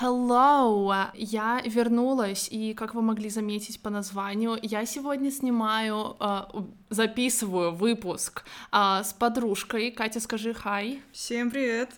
Hello! Я вернулась, и как вы могли заметить по названию, я сегодня снимаю, э, записываю выпуск э, с подружкой. Катя, скажи хай. Всем привет!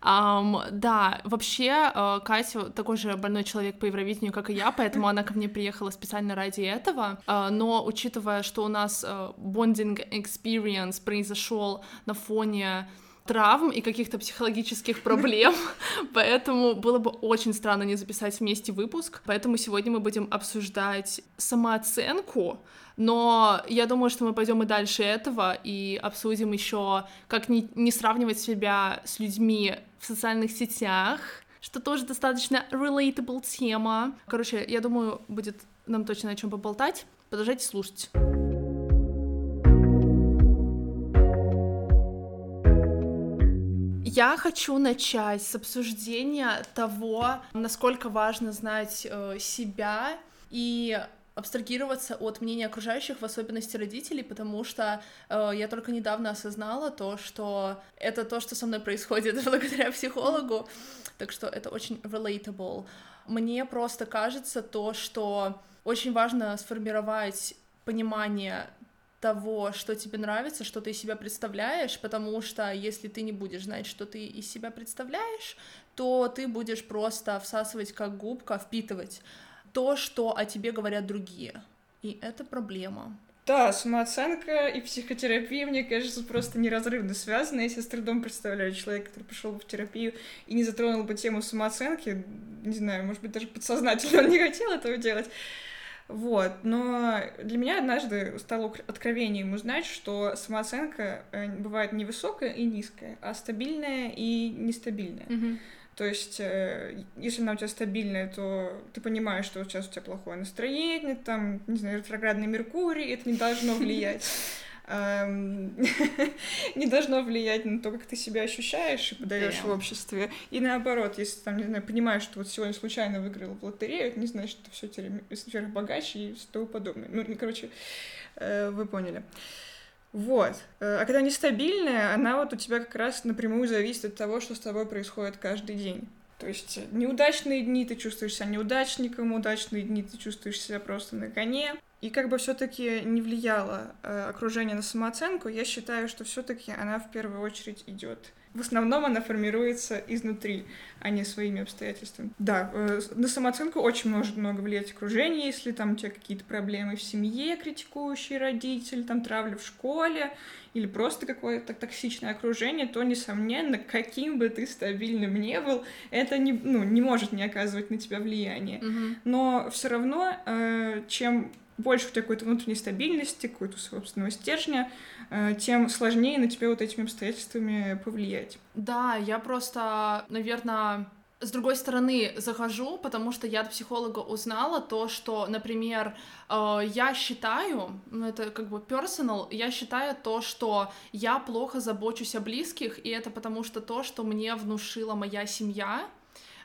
Um, да, вообще uh, Катя такой же больной человек по Евровидению, как и я, поэтому она ко мне приехала специально ради этого. Uh, но учитывая, что у нас uh, bonding experience произошел на фоне травм и каких-то психологических проблем, поэтому было бы очень странно не записать вместе выпуск, поэтому сегодня мы будем обсуждать самооценку, но я думаю, что мы пойдем и дальше этого и обсудим еще, как не, не сравнивать себя с людьми в социальных сетях, что тоже достаточно relatable тема. Короче, я думаю, будет нам точно о чем поболтать. Продолжайте слушать. Я хочу начать с обсуждения того, насколько важно знать э, себя и абстрагироваться от мнения окружающих, в особенности родителей, потому что э, я только недавно осознала то, что это то, что со мной происходит благодаря психологу, так что это очень relatable. Мне просто кажется то, что очень важно сформировать понимание того, что тебе нравится, что ты из себя представляешь, потому что если ты не будешь знать, что ты из себя представляешь, то ты будешь просто всасывать как губка, впитывать то, что о тебе говорят другие. И это проблема. Да, самооценка и психотерапия, мне кажется, просто неразрывно связаны. Если с трудом представляю человека, который пришел бы в терапию и не затронул бы тему самооценки, не знаю, может быть, даже подсознательно он не хотел этого делать, вот, но для меня однажды стало откровением узнать, что самооценка э, бывает не высокая и низкая, а стабильная и нестабильная. Mm-hmm. То есть, э, если она у тебя стабильная, то ты понимаешь, что сейчас у тебя плохое настроение, там, не знаю, ретроградный Меркурий, это не должно влиять. не должно влиять на то, как ты себя ощущаешь и подаешь в обществе. И наоборот, если там, не знаю, понимаешь, что вот сегодня случайно выиграл в лотерею, это не значит, что все теперь сверхбогаче и тому подобное. Ну, короче, э, вы поняли. Вот. Э, а когда нестабильная, она вот у тебя как раз напрямую зависит от того, что с тобой происходит каждый день. То есть неудачные дни ты чувствуешь себя неудачником, удачные дни ты чувствуешь себя просто на коне. И как бы все-таки не влияло э, окружение на самооценку, я считаю, что все-таки она в первую очередь идет. В основном она формируется изнутри, а не своими обстоятельствами. Да, э, на самооценку очень может много влиять окружение, если там у тебя какие-то проблемы в семье, критикующий родитель, там травля в школе, или просто какое-то токсичное окружение, то, несомненно, каким бы ты стабильным не был, это не, ну, не может не оказывать на тебя влияния. Mm-hmm. Но все равно, э, чем больше у тебя какой-то внутренней стабильности, какой-то собственного стержня, э, тем сложнее на тебя вот этими обстоятельствами повлиять. Да, я просто, наверное, с другой стороны захожу, потому что я от психолога узнала то, что, например, э, я считаю, ну это как бы personal, я считаю то, что я плохо забочусь о близких, и это потому что то, что мне внушила моя семья,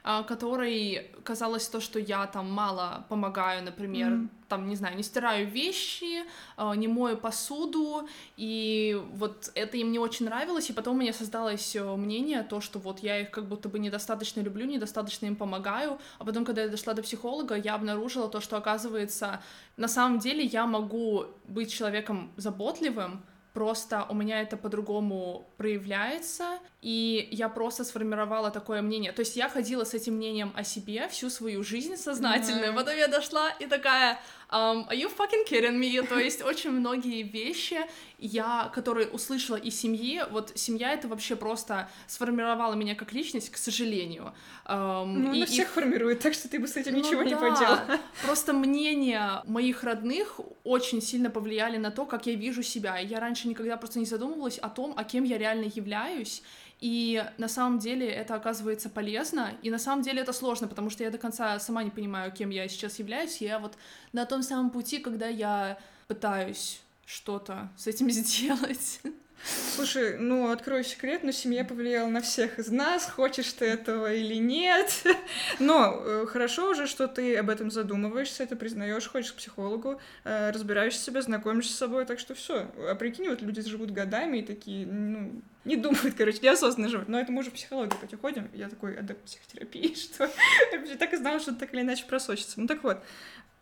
которой казалось то, что я там мало помогаю, например, mm-hmm. там, не знаю, не стираю вещи, а, не мою посуду, и вот это им не очень нравилось, и потом у меня создалось э, мнение, то, что вот я их как будто бы недостаточно люблю, недостаточно им помогаю, а потом, когда я дошла до психолога, я обнаружила то, что, оказывается, на самом деле я могу быть человеком заботливым, просто у меня это по-другому проявляется, и я просто сформировала такое мнение. То есть я ходила с этим мнением о себе всю свою жизнь сознательную, mm-hmm. потом я дошла и такая, um, are you fucking kidding me? То есть очень многие вещи я, которые услышала из семьи, вот семья это вообще просто сформировала меня как личность, к сожалению. Um, ну, она всех их... формирует, так что ты бы с этим ну, ничего да. не поделала. Просто мнения моих родных очень сильно повлияли на то, как я вижу себя. Я раньше никогда просто не задумывалась о том, о кем я реально являюсь, и на самом деле это оказывается полезно, и на самом деле это сложно, потому что я до конца сама не понимаю, кем я сейчас являюсь. Я вот на том самом пути, когда я пытаюсь что-то с этим сделать. Слушай, ну, открою секрет, но семья повлияла на всех из нас, хочешь ты этого или нет. Но э, хорошо уже, что ты об этом задумываешься, это признаешь, ходишь к психологу, э, разбираешься себя, знакомишься с собой, так что все. А прикинь, вот люди живут годами и такие, ну, не думают, короче, неосознанно живут. Но это мы уже в психологию уходим. Я такой адепт психотерапии, что я так и знала, что так или иначе просочится. Ну так вот,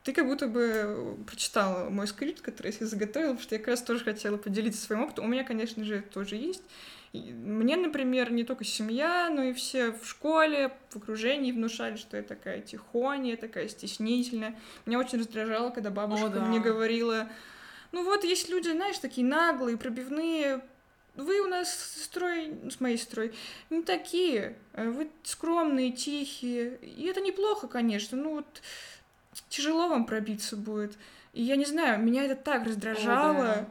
ты как будто бы прочитала мой скрипт, который я себе заготовила, потому что я как раз тоже хотела поделиться своим опытом. У меня, конечно же, это тоже есть. И мне, например, не только семья, но и все в школе, в окружении внушали, что я такая тихоня, такая стеснительная. Меня очень раздражало, когда бабушка О, да. мне говорила, ну вот есть люди, знаешь, такие наглые, пробивные, вы у нас строй, с моей строй, не такие, вы скромные, тихие, и это неплохо, конечно, ну вот тяжело вам пробиться будет. И я не знаю, меня это так раздражало. О, да.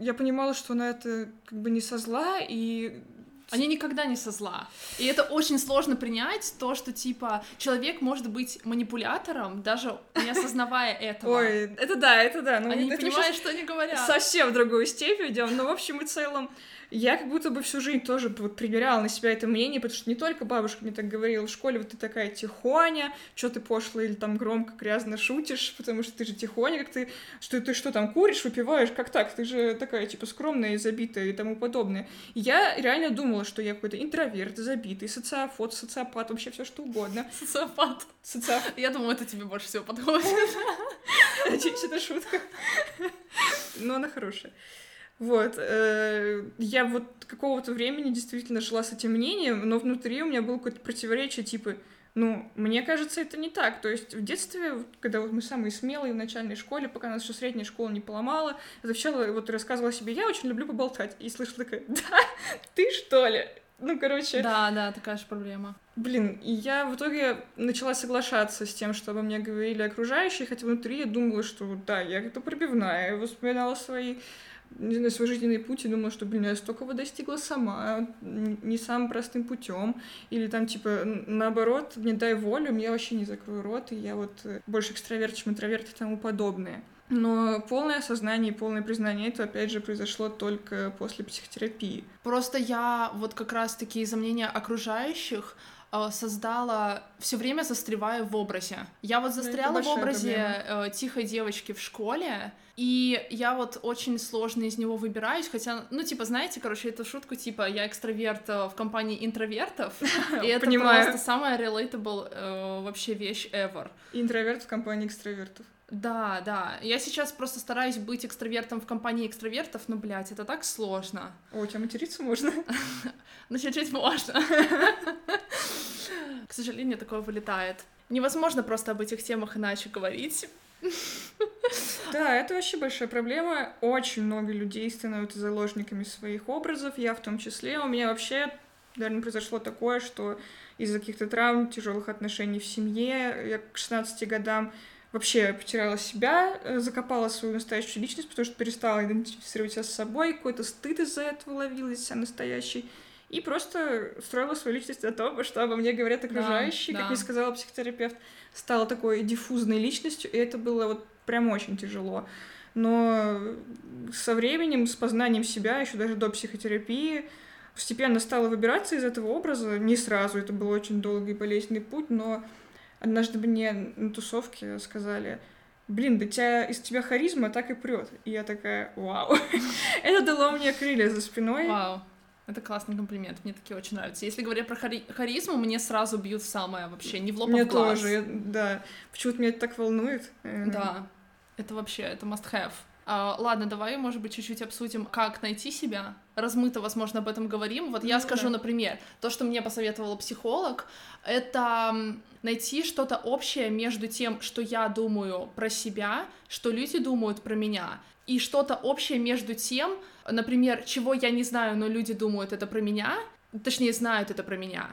Я понимала, что она это как бы не со зла, и они никогда не со зла. И это очень сложно принять, то, что, типа, человек может быть манипулятором, даже не осознавая этого. Ой, это да, это да. Ну, они не понимают, что они говорят. Совсем в другую степень идем, но, в общем и целом, я как будто бы всю жизнь тоже вот примеряла на себя это мнение, потому что не только бабушка мне так говорила в школе, вот ты такая тихоня, что ты пошло или там громко, грязно шутишь, потому что ты же тихоня, как ты, что ты что там куришь, выпиваешь, как так, ты же такая типа скромная и забитая и тому подобное. я реально думала, что я какой-то интроверт, забитый, социофот, социопат, вообще все что угодно. Социопат. Социопат. Я думаю, это тебе больше всего подходит. Это шутка. Но она хорошая. Вот. Э, я вот какого-то времени действительно жила с этим мнением, но внутри у меня было какое-то противоречие, типа, ну, мне кажется, это не так. То есть в детстве, когда вот мы самые смелые в начальной школе, пока нас еще средняя школа не поломала, отвечала, вот рассказывала себе, я очень люблю поболтать. И слышала такая, да, ты что ли? Ну, короче... Да, да, такая же проблема. Блин, и я в итоге начала соглашаться с тем, что обо мне говорили окружающие, хотя внутри я думала, что да, я это пробивная, я вспоминала свои не знаю, свой жизненный путь и думала, что, блин, я столько достигла сама, не самым простым путем. Или там, типа, наоборот, не дай волю, мне вообще не закрою рот, и я вот э, больше экстраверт, чем интроверт и тому подобное. Но полное осознание и полное признание этого, опять же, произошло только после психотерапии. Просто я вот как раз-таки из-за мнения окружающих создала, все время застреваю в образе. Я вот застряла в образе проблема. Э, тихой девочки в школе, и я вот очень сложно из него выбираюсь, хотя, ну, типа, знаете, короче, эту шутку, типа, я экстраверт э, в компании интровертов, и это просто самая relatable вообще вещь ever. Интроверт в компании экстравертов. Да, да. Я сейчас просто стараюсь быть экстравертом в компании экстравертов, но, блядь, это так сложно. О, у тебя материться можно? Ну, чуть-чуть можно. К сожалению, такое вылетает. Невозможно просто об этих темах иначе говорить. Да, это вообще большая проблема. Очень много людей становятся заложниками своих образов, я в том числе. У меня вообще, наверное, произошло такое, что из-за каких-то травм, тяжелых отношений в семье, я к 16 годам вообще потеряла себя, э, закопала свою настоящую личность, потому что перестала идентифицировать себя с собой, какой-то стыд из-за этого ловила из себя настоящий. И просто строила свою личность на том, что обо мне говорят окружающие, да, как да. мне сказала психотерапевт, стала такой диффузной личностью, и это было вот прям очень тяжело. Но со временем, с познанием себя, еще даже до психотерапии, постепенно стала выбираться из этого образа. Не сразу, это был очень долгий болезненный путь, но Однажды мне на тусовке сказали, блин, да тебя, из тебя харизма так и прет. И я такая, вау. Это дало мне крылья за спиной. Вау. Это классный комплимент, мне такие очень нравятся. Если говорить про хари- харизму, мне сразу бьют самое вообще, не в лоб, мне а в глаз. тоже, да. Почему-то меня это так волнует. Э, да, это вообще, это must have. А, ладно, давай, может быть, чуть-чуть обсудим, как найти себя. Размыто, возможно, об этом говорим. Вот я ну, скажу, например, то, что мне посоветовала психолог, это найти что-то общее между тем, что я думаю про себя, что люди думают про меня, и что-то общее между тем, например, чего я не знаю, но люди думают это про меня, точнее, знают это про меня.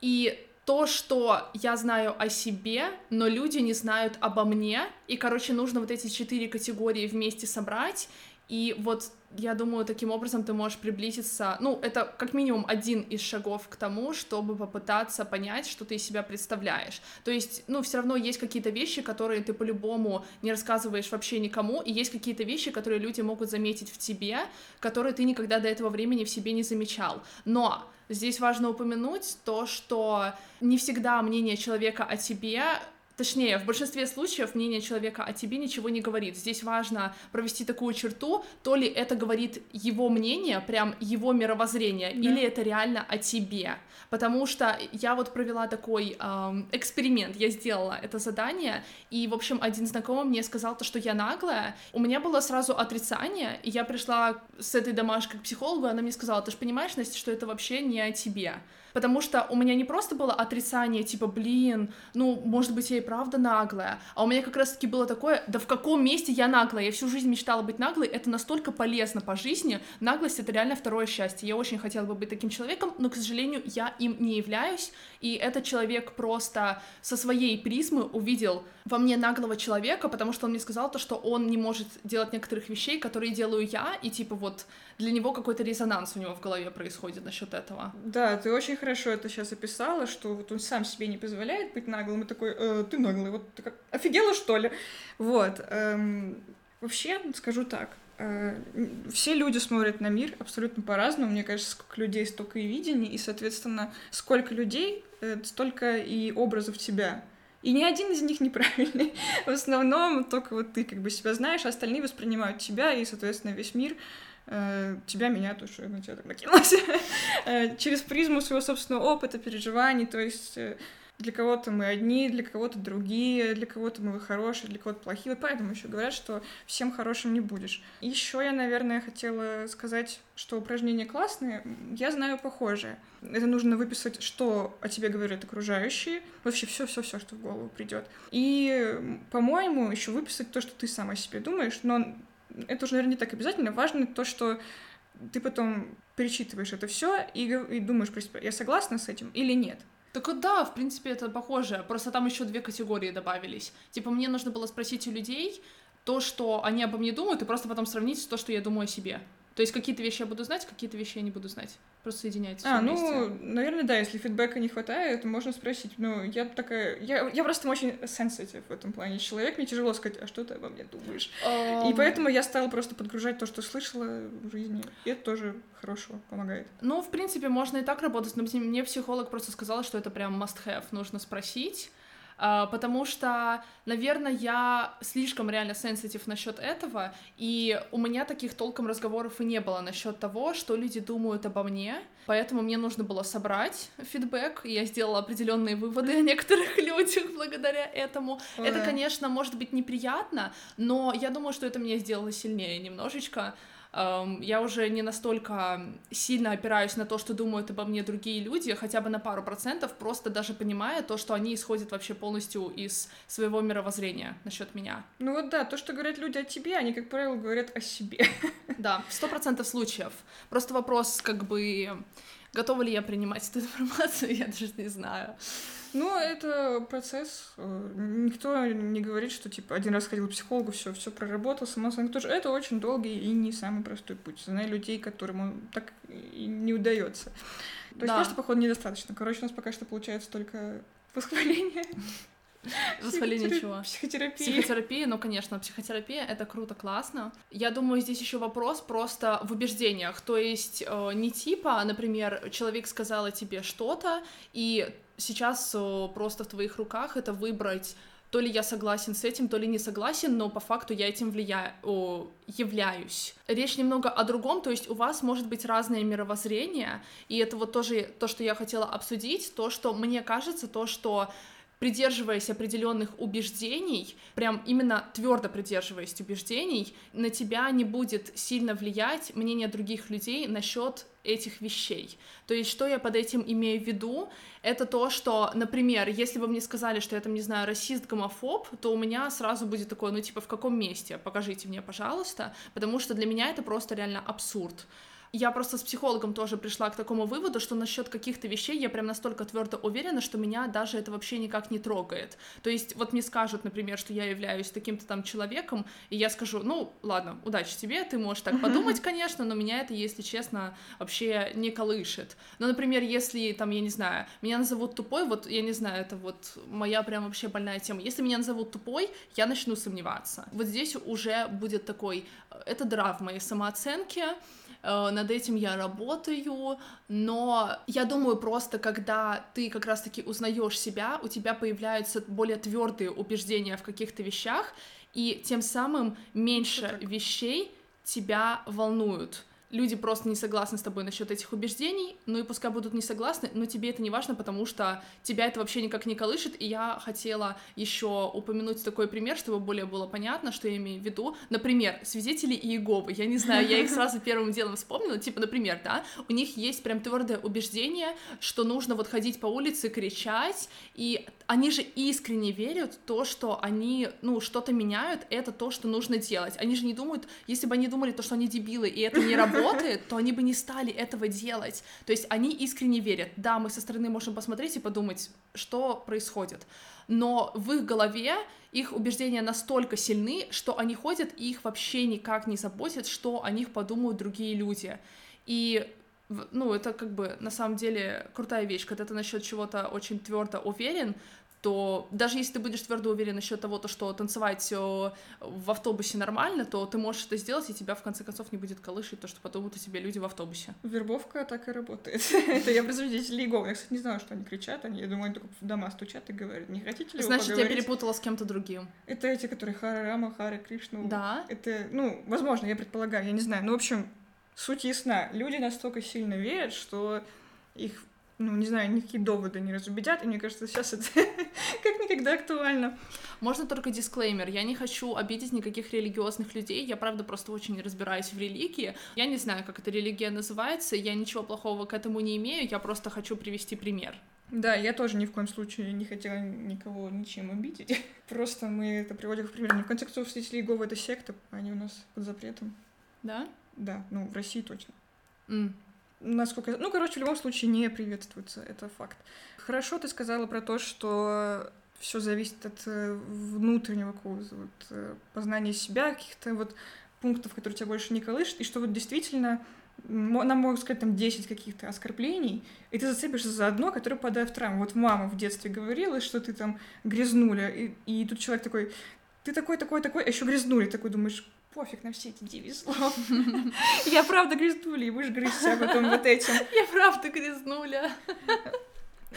И то, что я знаю о себе, но люди не знают обо мне, и, короче, нужно вот эти четыре категории вместе собрать, и вот я думаю, таким образом ты можешь приблизиться, ну, это как минимум один из шагов к тому, чтобы попытаться понять, что ты из себя представляешь. То есть, ну, все равно есть какие-то вещи, которые ты по-любому не рассказываешь вообще никому, и есть какие-то вещи, которые люди могут заметить в тебе, которые ты никогда до этого времени в себе не замечал. Но здесь важно упомянуть то, что не всегда мнение человека о тебе Точнее, в большинстве случаев мнение человека о тебе ничего не говорит. Здесь важно провести такую черту, то ли это говорит его мнение, прям его мировоззрение, да. или это реально о тебе. Потому что я вот провела такой эм, эксперимент, я сделала это задание, и, в общем, один знакомый мне сказал то, что я наглая. У меня было сразу отрицание, и я пришла с этой домашкой к психологу, и она мне сказала, ты же понимаешь, Настя, что это вообще не о тебе потому что у меня не просто было отрицание, типа, блин, ну, может быть, я и правда наглая, а у меня как раз-таки было такое, да в каком месте я наглая, я всю жизнь мечтала быть наглой, это настолько полезно по жизни, наглость — это реально второе счастье, я очень хотела бы быть таким человеком, но, к сожалению, я им не являюсь, и этот человек просто со своей призмы увидел во мне наглого человека, потому что он мне сказал то, что он не может делать некоторых вещей, которые делаю я, и типа вот для него какой-то резонанс у него в голове происходит насчет этого. Да, ты очень хорошо это сейчас описала, что вот он сам себе не позволяет быть наглым, и такой, э, ты наглый, вот ты как, офигела что ли? Вот, эм, вообще скажу так, э, все люди смотрят на мир абсолютно по-разному. Мне кажется, сколько людей, столько и видений, и, соответственно, сколько людей, э, столько и образов тебя. И ни один из них неправильный. В основном только вот ты как бы себя знаешь, а остальные воспринимают тебя и, соответственно, весь мир э, тебя, меня, то, что я на тебя так накинулась, э, через призму своего собственного опыта, переживаний, то есть э, для кого-то мы одни, для кого-то другие, для кого-то мы хорошие, для кого-то плохие. Вот поэтому еще говорят, что всем хорошим не будешь. Еще я, наверное, хотела сказать, что упражнения классные. Я знаю похожее. Это нужно выписать, что о тебе говорят окружающие, вообще все-все-все, что в голову придет. И, по-моему, еще выписать то, что ты сам о себе думаешь, но это уже, наверное, не так обязательно. Важно то, что ты потом перечитываешь это все и, и думаешь я согласна с этим или нет. Так да, в принципе, это похоже. Просто там еще две категории добавились. Типа, мне нужно было спросить у людей то, что они обо мне думают, и просто потом сравнить то, что я думаю о себе. То есть какие-то вещи я буду знать, какие-то вещи я не буду знать. Просто соединяется. А, ну, вместе. наверное, да, если фидбэка не хватает, можно спросить. Ну, я такая... Я, я просто очень сенситив в этом плане человек. Мне тяжело сказать, а что ты обо мне думаешь? Um... И поэтому я стала просто подгружать то, что слышала в жизни. И это тоже хорошо помогает. Ну, в принципе, можно и так работать, но мне психолог просто сказала, что это прям must-have. Нужно спросить. А, потому что, наверное, я слишком реально сенситив насчет этого, и у меня таких толком разговоров и не было насчет того, что люди думают обо мне, поэтому мне нужно было собрать фидбэк, и я сделала определенные выводы о некоторых людях благодаря этому. Ой. Это, конечно, может быть неприятно, но я думаю, что это меня сделало сильнее немножечко, я уже не настолько сильно опираюсь на то, что думают обо мне другие люди, хотя бы на пару процентов, просто даже понимая то, что они исходят вообще полностью из своего мировоззрения насчет меня. Ну вот да, то, что говорят люди о тебе, они, как правило, говорят о себе. Да, сто процентов случаев. Просто вопрос, как бы, готова ли я принимать эту информацию, я даже не знаю. Ну, это процесс. Э, никто не говорит, что типа один раз ходил к психологу, все, все проработал, само собой тоже. Это очень долгий и не самый простой путь. Знаю людей, которым так и не удается. То есть да. просто, походу, недостаточно. Короче, у нас пока что получается только восхваление. Восхваление чего? Психотерапия. Психотерапия, ну, конечно, психотерапия — это круто, классно. Я думаю, здесь еще вопрос просто в убеждениях. То есть э, не типа, например, человек сказал тебе что-то, и сейчас э, просто в твоих руках это выбрать то ли я согласен с этим, то ли не согласен, но по факту я этим влияю, о, являюсь. Речь немного о другом, то есть у вас может быть разное мировоззрение, и это вот тоже то, что я хотела обсудить, то, что мне кажется, то, что придерживаясь определенных убеждений, прям именно твердо придерживаясь убеждений, на тебя не будет сильно влиять мнение других людей насчет этих вещей. То есть, что я под этим имею в виду, это то, что, например, если бы мне сказали, что я там, не знаю, расист, гомофоб, то у меня сразу будет такое, ну, типа, в каком месте? Покажите мне, пожалуйста, потому что для меня это просто реально абсурд. Я просто с психологом тоже пришла к такому выводу, что насчет каких-то вещей я прям настолько твердо уверена, что меня даже это вообще никак не трогает. То есть вот мне скажут, например, что я являюсь таким-то там человеком, и я скажу, ну, ладно, удачи тебе, ты можешь так подумать, конечно, но меня это, если честно, вообще не колышет. Но, например, если там, я не знаю, меня назовут тупой, вот, я не знаю, это вот моя прям вообще больная тема. Если меня назовут тупой, я начну сомневаться. Вот здесь уже будет такой, э, это дыра в моей самооценке, над этим я работаю, но я думаю просто, когда ты как раз-таки узнаешь себя, у тебя появляются более твердые убеждения в каких-то вещах, и тем самым меньше вещей тебя волнуют люди просто не согласны с тобой насчет этих убеждений, ну и пускай будут не согласны, но тебе это не важно, потому что тебя это вообще никак не колышет, и я хотела еще упомянуть такой пример, чтобы более было понятно, что я имею в виду. Например, свидетели Иеговы, я не знаю, я их сразу первым делом вспомнила, типа, например, да, у них есть прям твердое убеждение, что нужно вот ходить по улице, кричать, и они же искренне верят в то, что они, ну, что-то меняют, это то, что нужно делать. Они же не думают, если бы они думали то, что они дебилы, и это не работает, то они бы не стали этого делать. То есть они искренне верят. Да, мы со стороны можем посмотреть и подумать, что происходит. Но в их голове их убеждения настолько сильны, что они ходят, и их вообще никак не заботит, что о них подумают другие люди. И ну, это как бы на самом деле крутая вещь, когда ты насчет чего-то очень твердо уверен, то даже если ты будешь твердо уверен насчет того, то, что танцевать в автобусе нормально, то ты можешь это сделать, и тебя в конце концов не будет колышить то, что подумают о тебе люди в автобусе. Вербовка так и работает. это я производитель Лигов. Я, кстати, не знала, что они кричат. Они, я думаю, они только в дома стучат и говорят, не хотите ли Значит, я перепутала с кем-то другим. Это эти, которые Хара Рама, Харе Кришну. Да. Это, ну, возможно, я предполагаю, я не знаю. Ну, в общем, суть ясна. Люди настолько сильно верят, что их ну, не знаю, никакие доводы не разубедят, и мне кажется, сейчас это как никогда актуально. Можно только дисклеймер. Я не хочу обидеть никаких религиозных людей. Я, правда, просто очень разбираюсь в религии. Я не знаю, как эта религия называется. Я ничего плохого к этому не имею. Я просто хочу привести пример. Да, я тоже ни в коем случае не хотела никого ничем обидеть. Просто мы это приводим в пример. Но в конце концов, свидетели Иеговы — это секта, они у нас под запретом. Да? Да, ну, в России точно. Mm насколько... Ну, короче, в любом случае не приветствуется, это факт. Хорошо ты сказала про то, что все зависит от э, внутреннего какого-то вот, э, познания себя, каких-то вот пунктов, которые тебя больше не колышут, и что вот действительно нам могут сказать там 10 каких-то оскорблений, и ты зацепишься за одно, которое попадает в травму. Вот мама в детстве говорила, что ты там грязнуля, и, и тут человек такой, ты такой, такой, такой, а еще грязнули, такой думаешь, пофиг на все эти девять слов. Я правда грязнуля, и будешь грызть а потом вот этим. Я правда грязнуля.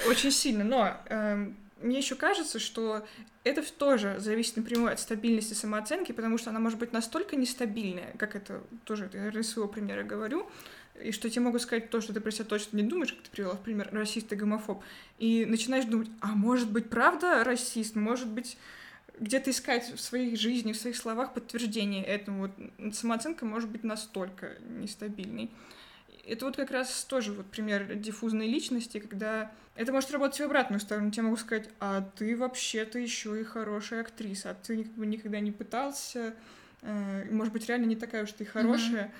Очень сильно, но эм, мне еще кажется, что это тоже зависит напрямую от стабильности самооценки, потому что она может быть настолько нестабильная, как это тоже я из своего примера говорю, и что тебе могут сказать то, что ты про себя точно не думаешь, как ты привела в пример, расист и гомофоб, и начинаешь думать, а может быть правда расист, может быть где-то искать в своей жизни, в своих словах подтверждение этому. Вот самооценка может быть настолько нестабильной. Это вот как раз тоже вот пример диффузной личности, когда это может работать в обратную сторону. Тебе могут сказать, а ты вообще-то еще и хорошая актриса, а ты как бы никогда не пытался, э, может быть, реально не такая уж ты хорошая,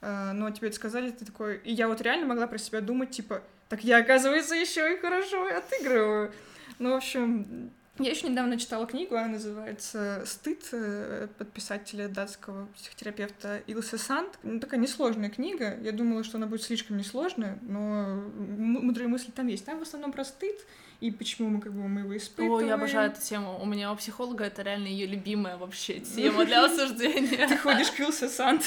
mm-hmm. но тебе это сказали, ты такой... И я вот реально могла про себя думать, типа, так я, оказывается, еще и хорошо отыгрываю. Ну, в общем, я еще недавно читала книгу, она называется «Стыд» э, под писателя датского психотерапевта Илсе Санд. Ну, такая несложная книга. Я думала, что она будет слишком несложная, но мудрые мысли там есть. Там в основном про стыд и почему мы как бы мы его испытываем. О, я обожаю эту тему. У меня у психолога это реально ее любимая вообще тема для обсуждения. Ты ходишь к Илсе Санд?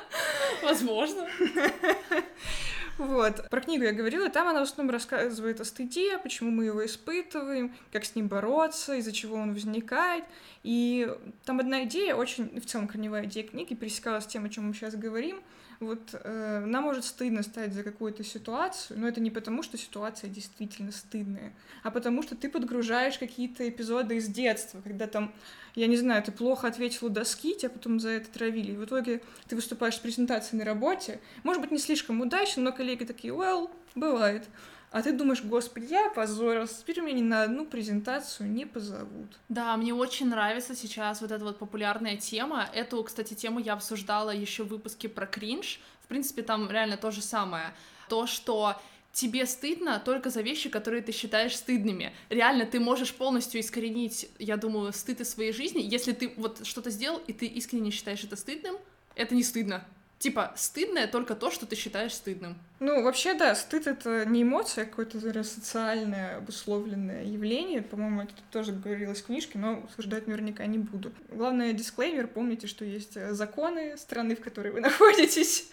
Возможно. Вот. Про книгу я говорила, там она в основном рассказывает о стыде, почему мы его испытываем, как с ним бороться, из-за чего он возникает. И там одна идея, очень, в целом корневая идея книги, пересекалась с тем, о чем мы сейчас говорим — вот э, нам может стыдно стать за какую-то ситуацию, но это не потому, что ситуация действительно стыдная, а потому что ты подгружаешь какие-то эпизоды из детства, когда там, я не знаю, ты плохо ответил у доски, тебя потом за это травили, и в итоге ты выступаешь с презентацией на работе, может быть, не слишком удачно, но коллеги такие, well, бывает. А ты думаешь, господи, я опозорился, теперь меня ни на одну презентацию не позовут. Да, мне очень нравится сейчас вот эта вот популярная тема. Эту, кстати, тему я обсуждала еще в выпуске про кринж В принципе, там реально то же самое. То, что тебе стыдно только за вещи, которые ты считаешь стыдными. Реально, ты можешь полностью искоренить, я думаю, стыд из своей жизни, если ты вот что-то сделал, и ты искренне считаешь это стыдным, это не стыдно. Типа, стыдное только то, что ты считаешь стыдным. Ну, вообще, да, стыд — это не эмоция, а какое-то социальное обусловленное явление. По-моему, это тоже говорилось в книжке, но обсуждать наверняка не буду. Главное, дисклеймер, помните, что есть э, законы страны, в которой вы находитесь.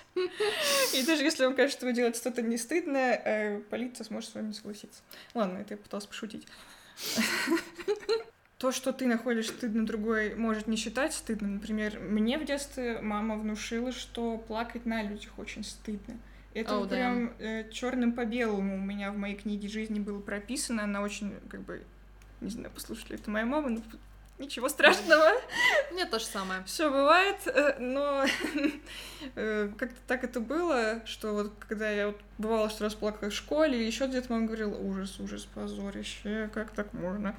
И даже если вам кажется, что вы делаете что-то не стыдное, э, полиция сможет с вами согласиться. Ладно, это я пыталась пошутить то, что ты находишь стыдно, другой может не считать стыдным. Например, мне в детстве мама внушила, что плакать на людях очень стыдно. Это oh, прям э, черным по белому у меня в моей книге жизни было прописано. Она очень, как бы, не знаю, послушали это моя мама, но ничего страшного. Мне то же самое. Все бывает, э, но э, как-то так это было, что вот когда я вот бывало, что раз плакала в школе или еще где-то, мама говорила, ужас, ужас, позорище, как так можно?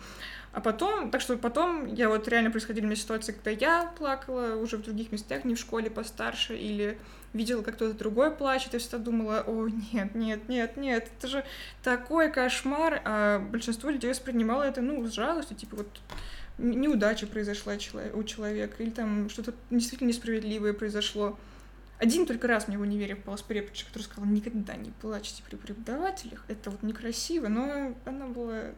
А потом, так что потом я вот реально происходили мне ситуации, когда я плакала уже в других местах, не в школе, постарше, или видела, как кто-то другой плачет, и всегда думала, о, нет, нет, нет, нет, это же такой кошмар, а большинство людей воспринимало это, ну, с жалостью, типа вот неудача произошла у человека, или там что-то действительно несправедливое произошло. Один только раз мне в универе попалась преподаватель, который сказал, никогда не плачьте при преподавателях, это вот некрасиво, но она была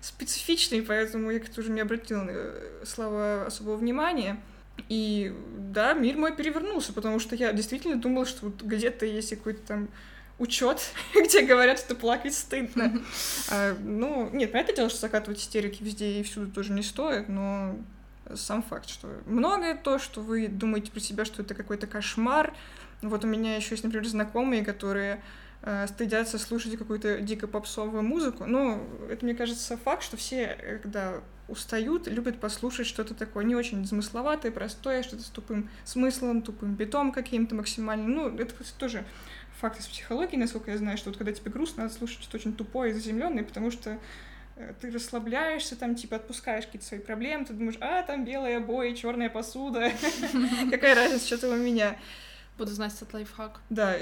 специфичный, поэтому я как-то уже не обратила на э, слова особого внимания. И да, мир мой перевернулся, потому что я действительно думала, что вот где-то есть какой-то там учет, где говорят, что плакать стыдно. а, ну, нет, понятное дело, что закатывать истерики везде и всюду тоже не стоит, но сам факт, что многое то, что вы думаете про себя, что это какой-то кошмар. Вот у меня еще есть, например, знакомые, которые э, стыдятся слушать какую-то дико попсовую музыку. Ну, это, мне кажется, факт, что все, э, когда устают, любят послушать что-то такое не очень замысловатое, простое, что-то с тупым смыслом, тупым битом каким-то максимальным. Ну, это кстати, тоже факт из психологии, насколько я знаю, что вот когда тебе грустно, надо слушать что-то очень тупое и заземленное, потому что э, ты расслабляешься, там, типа, отпускаешь какие-то свои проблемы, ты думаешь, а, там белые обои, черная посуда, какая разница, что там у меня. Буду знать этот лайфхак. Да,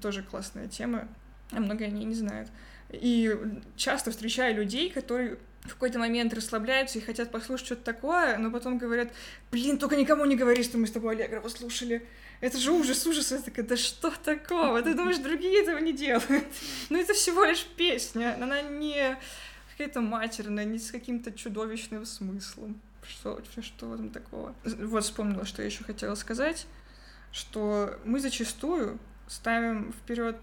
тоже классная тема, а многие они не знают. И часто встречаю людей, которые в какой-то момент расслабляются и хотят послушать что-то такое, но потом говорят, блин, только никому не говори, что мы с тобой Аллегрова слушали. Это же ужас, ужас. Я такая, да что такого? Ты думаешь, другие этого не делают? Ну это всего лишь песня. Она не какая-то матерная, не с каким-то чудовищным смыслом. Что, что этом такого? Вот вспомнила, что я еще хотела сказать что мы зачастую ставим вперед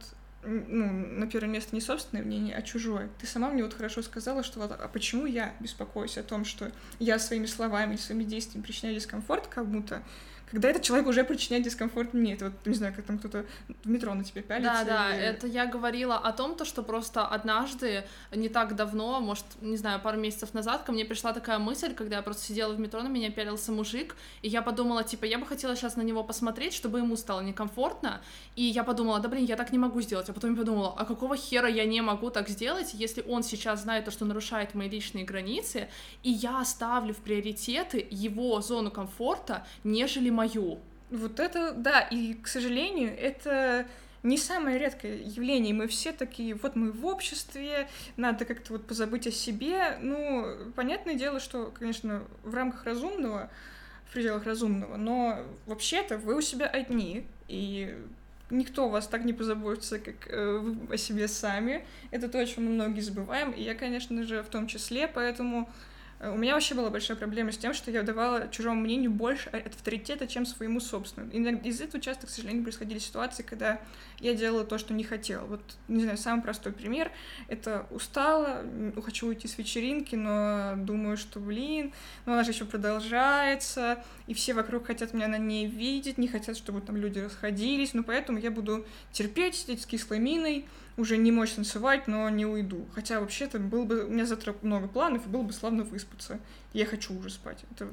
ну, на первое место не собственное мнение, а чужое. Ты сама мне вот хорошо сказала, что вот, а почему я беспокоюсь о том, что я своими словами, своими действиями причиняю дискомфорт кому-то, когда этот человек уже причиняет дискомфорт мне. Это вот, не знаю, как там кто-то в метро на тебя пялится. Да, да, или... это я говорила о том, то, что просто однажды, не так давно, может, не знаю, пару месяцев назад, ко мне пришла такая мысль, когда я просто сидела в метро, на меня пялился мужик, и я подумала, типа, я бы хотела сейчас на него посмотреть, чтобы ему стало некомфортно, и я подумала, да блин, я так не могу сделать, а потом я подумала, а какого хера я не могу так сделать, если он сейчас знает то, что нарушает мои личные границы, и я оставлю в приоритеты его зону комфорта, нежели мою. Вот это, да, и, к сожалению, это не самое редкое явление. Мы все такие, вот мы в обществе, надо как-то вот позабыть о себе. Ну, понятное дело, что, конечно, в рамках разумного, в пределах разумного, но вообще-то вы у себя одни, и никто вас так не позаботится, как э, вы о себе сами. Это то, о чем мы многие забываем, и я, конечно же, в том числе, поэтому у меня вообще была большая проблема с тем, что я давала чужому мнению больше авторитета, чем своему собственному. И из этого часто, к сожалению, происходили ситуации, когда я делала то, что не хотела. Вот, не знаю, самый простой пример — это устала, хочу уйти с вечеринки, но думаю, что, блин, но она же еще продолжается, и все вокруг хотят меня на ней видеть, не хотят, чтобы там люди расходились, ну, поэтому я буду терпеть, сидеть с кислой миной, уже не мочь танцевать, но не уйду. Хотя вообще-то был бы... У меня завтра много планов, и было бы славно выспаться. Я хочу уже спать. Это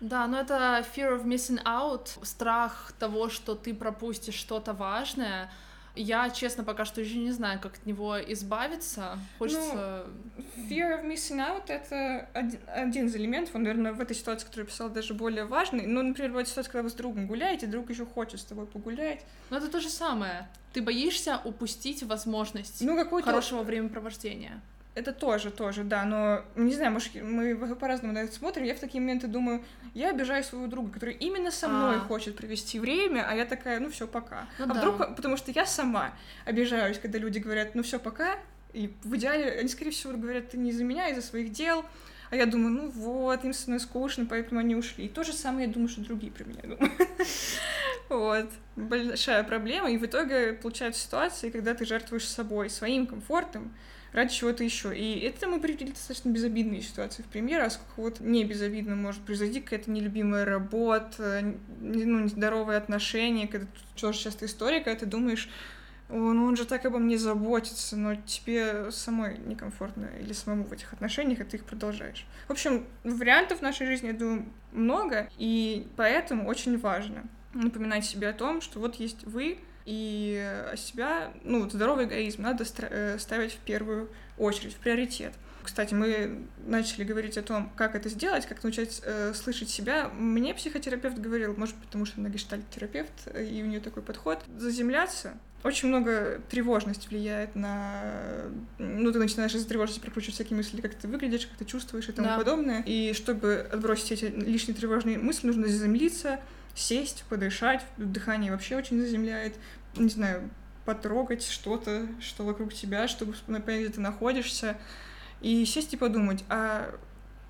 да, но это fear of missing out, страх того, что ты пропустишь что-то важное, Я, честно, пока что еще не знаю, как от него избавиться. Хочется... Ну, fear of missing out — это один, один из элементов, он, наверное, в этой ситуации, которую я писала, даже более важный. Ну, например, бывает ситуация, когда вы с другом гуляете, друг еще хочет с тобой погулять. Но это то же самое. Ты боишься упустить возможность ну, хорошего времяпровождения это тоже, тоже, да, но, не знаю, может, мы по-разному на это смотрим, я в такие моменты думаю, я обижаю своего друга, который именно со мной а. хочет провести время, а я такая, ну все, пока. Ну, а да. вдруг, потому что я сама обижаюсь, когда люди говорят, ну все, пока, и в идеале они, скорее всего, говорят, ты не из-за меня, а из-за своих дел, а я думаю, ну вот, им со мной скучно, поэтому они ушли. И то же самое я думаю, что другие про меня думают. Вот. Большая проблема. И в итоге получается ситуация, когда ты жертвуешь собой, своим комфортом, ради чего-то еще. И это мы привели достаточно безобидные ситуации в пример, а сколько вот не безобидно может произойти какая-то нелюбимая работа, ну, нездоровые отношения, когда тоже часто история, когда ты думаешь, ну он же так обо мне заботится, но тебе самой некомфортно или самому в этих отношениях, и ты их продолжаешь. В общем, вариантов в нашей жизни, я думаю, много, и поэтому очень важно напоминать себе о том, что вот есть вы, и себя, ну, здоровый эгоизм надо э, ставить в первую очередь, в приоритет. Кстати, мы начали говорить о том, как это сделать, как научить э, слышать себя. Мне психотерапевт говорил, может, потому что она гештальт-терапевт, и у нее такой подход, заземляться. Очень много тревожность влияет на... Ну, ты начинаешь из тревожности прокручивать всякие мысли, как ты выглядишь, как ты чувствуешь и тому да. подобное. И чтобы отбросить эти лишние тревожные мысли, нужно заземлиться, сесть, подышать, дыхание вообще очень заземляет, не знаю, потрогать что-то, что вокруг тебя, чтобы понять, где ты находишься, и сесть и подумать, а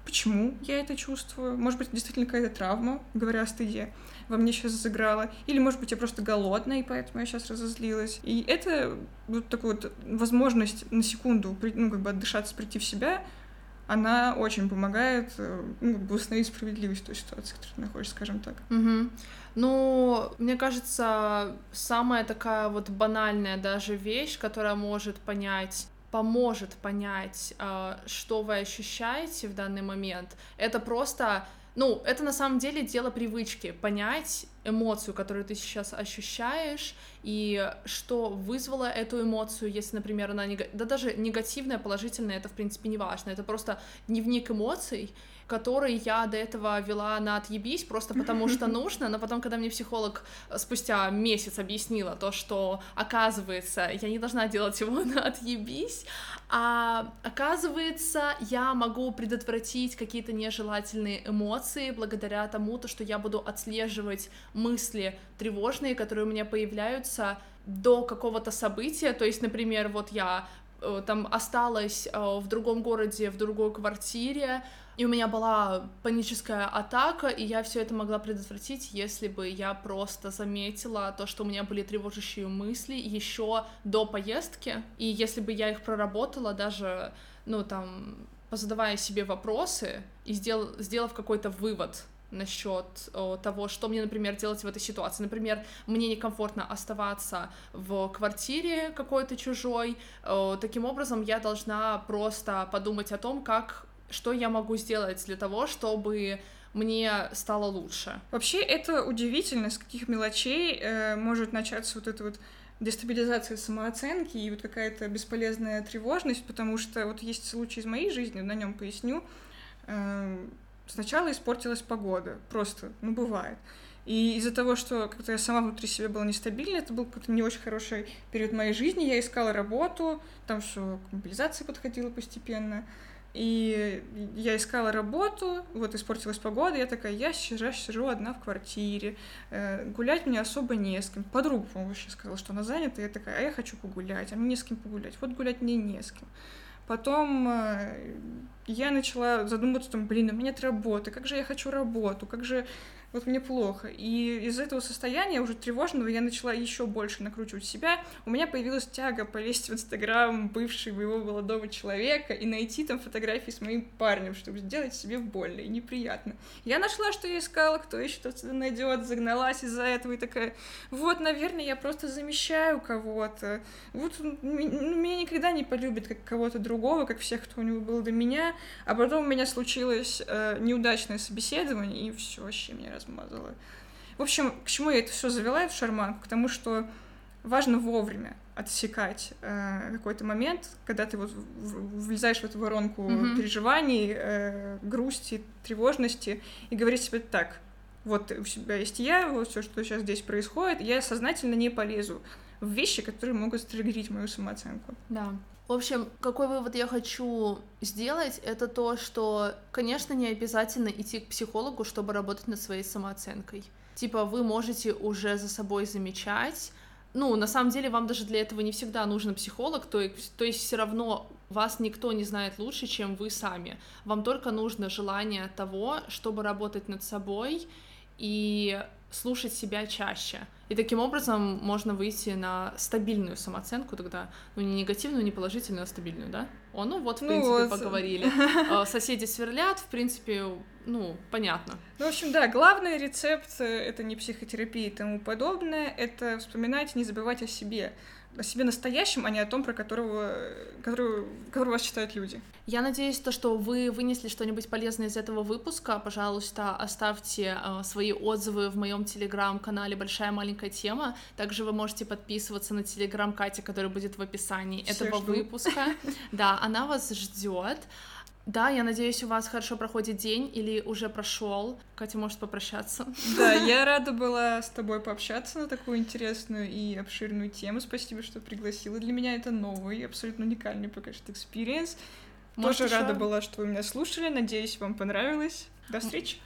почему я это чувствую? Может быть, действительно какая-то травма, говоря о стыде, во мне сейчас сыграла. Или, может быть, я просто голодная, и поэтому я сейчас разозлилась. И это вот такая вот возможность на секунду, ну, как бы отдышаться, прийти в себя, она очень помогает э, ну, установить справедливость той ситуации, в которой ты находишься, скажем так. Угу. Ну, мне кажется, самая такая вот банальная даже вещь, которая может понять поможет понять, э, что вы ощущаете в данный момент, это просто ну, это на самом деле дело привычки, понять эмоцию, которую ты сейчас ощущаешь, и что вызвало эту эмоцию, если, например, она нег... да даже негативная, положительная, это в принципе не важно, это просто дневник эмоций, который я до этого вела на отъебись, просто потому что нужно, но потом, когда мне психолог спустя месяц объяснила то, что, оказывается, я не должна делать его на отъебись, а оказывается, я могу предотвратить какие-то нежелательные эмоции благодаря тому, то, что я буду отслеживать мысли тревожные, которые у меня появляются до какого-то события, то есть, например, вот я э, там осталась э, в другом городе, в другой квартире, и у меня была паническая атака, и я все это могла предотвратить, если бы я просто заметила то, что у меня были тревожащие мысли еще до поездки, и если бы я их проработала, даже, ну, там, позадавая себе вопросы и сдел сделав какой-то вывод насчет того, что мне, например, делать в этой ситуации. Например, мне некомфортно оставаться в квартире какой-то чужой. Таким образом, я должна просто подумать о том, как что я могу сделать для того, чтобы мне стало лучше. Вообще, это удивительно, с каких мелочей э, может начаться вот эта вот дестабилизация самооценки и вот какая-то бесполезная тревожность, потому что вот есть случай из моей жизни, на нем поясню. Сначала испортилась погода, просто, ну, бывает. И из-за того, что как-то я сама внутри себя была нестабильна, это был какой-то не очень хороший период моей жизни, я искала работу, там все к мобилизации подходило постепенно, и я искала работу, вот испортилась погода, я такая, я сейчас сижу одна в квартире, э, гулять мне особо не с кем. Подруга, по-моему, вообще сказала, что она занята, я такая, а я хочу погулять, а мне не с кем погулять, вот гулять мне не с кем. Потом э, я начала задумываться, там, блин, у меня нет работы, как же я хочу работу, как же вот мне плохо. И из этого состояния уже тревожного я начала еще больше накручивать себя. У меня появилась тяга полезть в Инстаграм бывшего моего молодого человека и найти там фотографии с моим парнем, чтобы сделать себе больно и неприятно. Я нашла, что я искала, кто еще что-то найдет, загналась из-за этого и такая, вот, наверное, я просто замещаю кого-то. Вот ну, меня никогда не полюбит как кого-то другого, как всех, кто у него был до меня. А потом у меня случилось э, неудачное собеседование, и все вообще меня размазала. В общем, к чему я это все завела, эту шарманку? К тому, что важно вовремя отсекать э, какой-то момент, когда ты вот влезаешь в эту воронку mm-hmm. переживаний, э, грусти, тревожности, и говорить себе так, вот у себя есть я, вот все, что сейчас здесь происходит, я сознательно не полезу в вещи, которые могут стригерить мою самооценку. Да. В общем, какой вывод я хочу сделать, это то, что, конечно, не обязательно идти к психологу, чтобы работать над своей самооценкой. Типа, вы можете уже за собой замечать, ну, на самом деле, вам даже для этого не всегда нужен психолог, то то есть все равно вас никто не знает лучше, чем вы сами. Вам только нужно желание того, чтобы работать над собой и слушать себя чаще. И таким образом можно выйти на стабильную самооценку тогда, ну не негативную, не положительную, а стабильную, да? О, ну вот, в ну принципе, вот. поговорили. А, соседи сверлят, в принципе, ну, понятно. Ну, в общем, да, главный рецепт — это не психотерапия и тому подобное, это вспоминать, не забывать о себе о себе настоящем, а не о том, про которого, который, который вас читают люди. Я надеюсь, то, что вы вынесли что-нибудь полезное из этого выпуска. Пожалуйста, оставьте э, свои отзывы в моем телеграм-канале «Большая маленькая тема». Также вы можете подписываться на телеграм Кати, который будет в описании Все этого жду. выпуска. Да, она вас ждет. Да, я надеюсь, у вас хорошо проходит день или уже прошел. Катя может попрощаться. Да, я рада была с тобой пообщаться на такую интересную и обширную тему. Спасибо, что пригласила. Для меня это новый, абсолютно уникальный пока что experience. Тоже еще... рада была, что вы меня слушали. Надеюсь, вам понравилось. До встречи.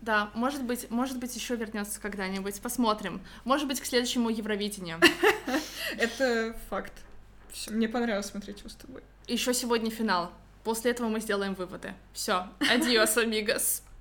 Да, может быть, может быть, еще вернется когда-нибудь. Посмотрим. Может быть, к следующему Евровидению. Это факт. Все, мне понравилось смотреть его с тобой. Еще сегодня финал. После этого мы сделаем выводы. Все, адиос, амигос.